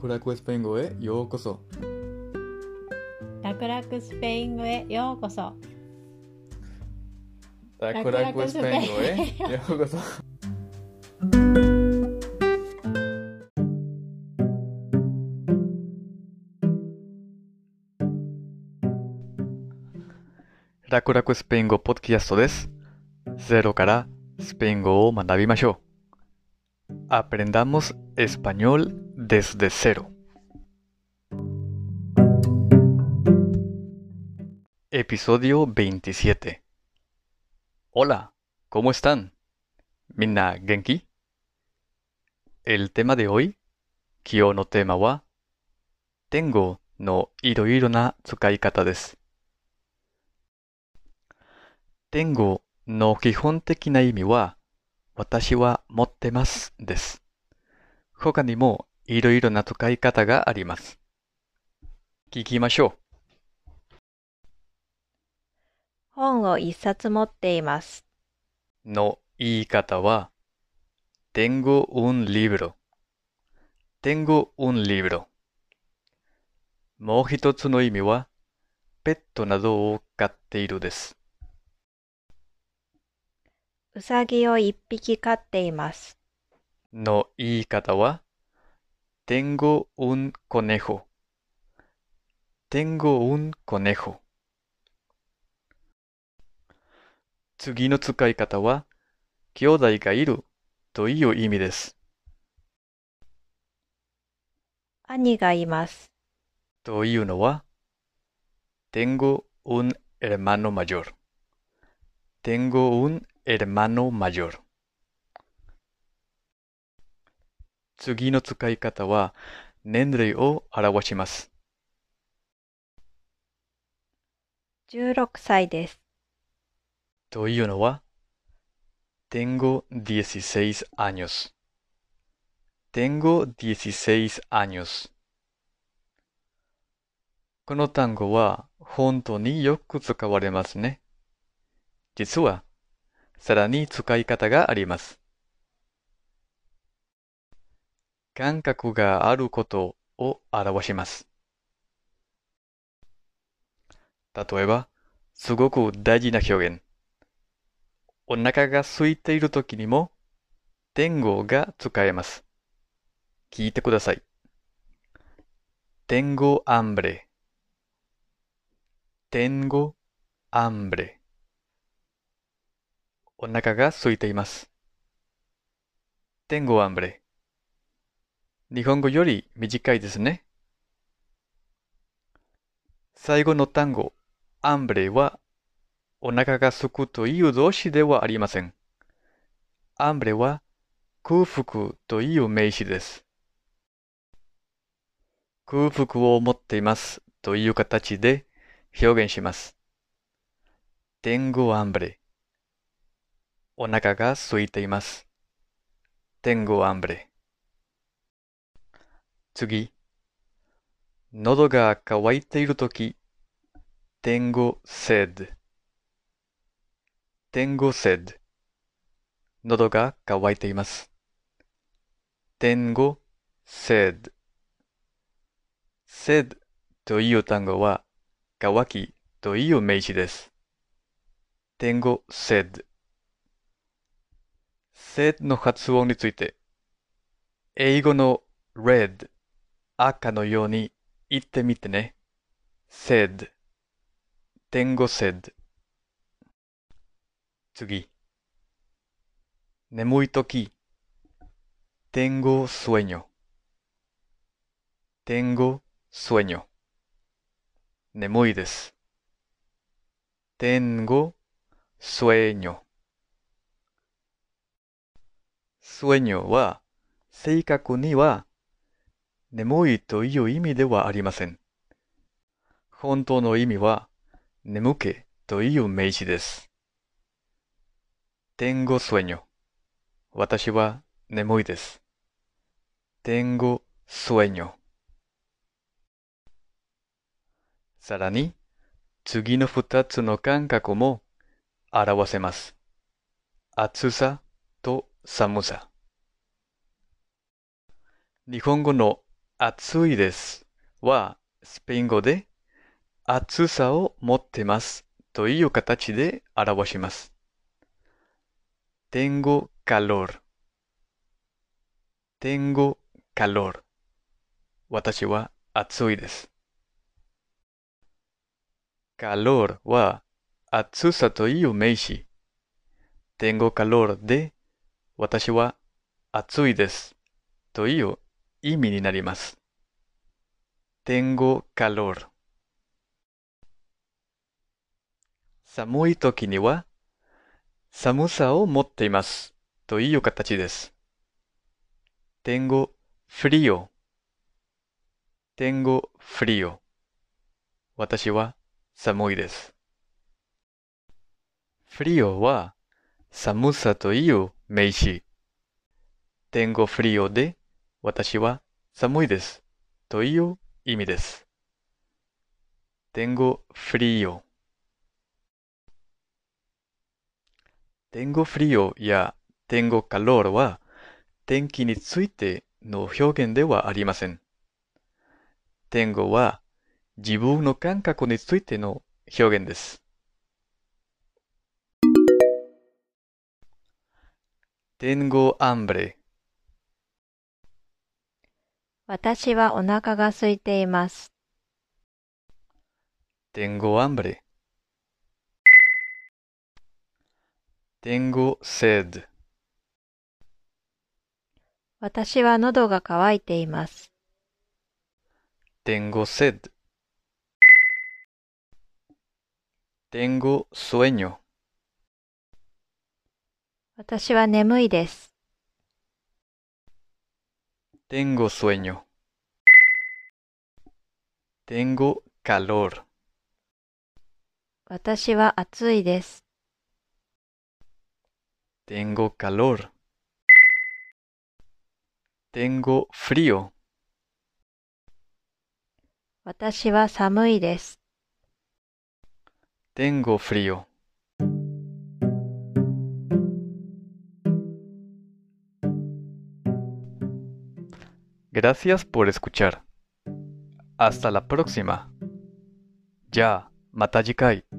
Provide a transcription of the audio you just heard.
楽々スペイン語へようこそ。楽々スペイン語へようこそ。楽々スペイン語へようこそ。楽々スペイン語ポッドキャストです。ゼロからスペイン語を学びましょう。Aprendamos español desde cero. Episodio 27. Hola, ¿cómo están? Minna Genki. El tema de hoy, Kyo no tema wa Tengo no iroiro na tsukaikata desu. Tengo no kihon teki na imi wa 私は持ってますです。他にもいろいろな使い方があります。聞きましょ本を一冊持っています。う。の言い方は、tengo un libro。tengo un libro。もう一つの意味は、ペットなどを飼っているです。うさぎを一匹飼っています。の言い方は、tengo un conejo。tengo un conejo。次の使い方は、兄弟がいるという意味です。兄がいます。というのは、tengo un hermano mayor。tengo un hermano mayor。次の使い方は、年齢を表します。16歳です。というのは、tengo 16 años。tengo 16 años。この単語は本当によく使われますね。実は、さらに使い方があります。感覚があることを表します。例えば、すごく大事な表現。お腹が空いている時にも、tengo が使えます。聞いてください。tengo hambre。tengo hambre。お腹が空いています。tengo hambre。日本語より短いですね。最後の単語、hambre はお腹が空くという動詞ではありません。hambre は空腹という名詞です。空腹を持っていますという形で表現します。tengo hambre お腹が空いています。tengo hambre 次。喉が渇いているとき、tengo sed tengo sed 喉が渇いています。tengo sed sed という単語は渇きという名詞です。tengo sed sed の発音について英語の red 赤のように言ってみてね。sed tengo sed 次。眠いとき。tengo sueño。tengo sueño。眠いです。tengo sueño。Sueño は正確には眠いという意味ではありません。本当の意味は眠気という名詞です。tengo sueño。私は眠いです。tengo sueño。さらに、次の二つの感覚も表せます。暑さ寒さ。日本語の暑いですはスペイン語で暑さを持ってますという形で表します。tengo calor tengo calor 私は暑いです。calor は暑さという名詞。tengo calor で私は暑いですという意味になります。tengo calor 寒い時には寒さを持っていますという形です。tengo frío tengo frío 私は寒いです。frío は寒さという名詞。tengo frío で私は寒いですという意味です。tengo frío tengo frío や tengo calor は天気についての表現ではありません。tengo は自分の感覚についての表現です。Tengo hambre 私はお腹が空いています。tengo hambre tengo sed 私は喉が渇いています。tengo sed tengo sueño 私は眠いです。Tengo sueño. Tengo calor. 私は暑いです。Tengo calor. Tengo frío. 私は寒いです。Tengo frío. Gracias por escuchar. Hasta la próxima. Ya, mata 次回。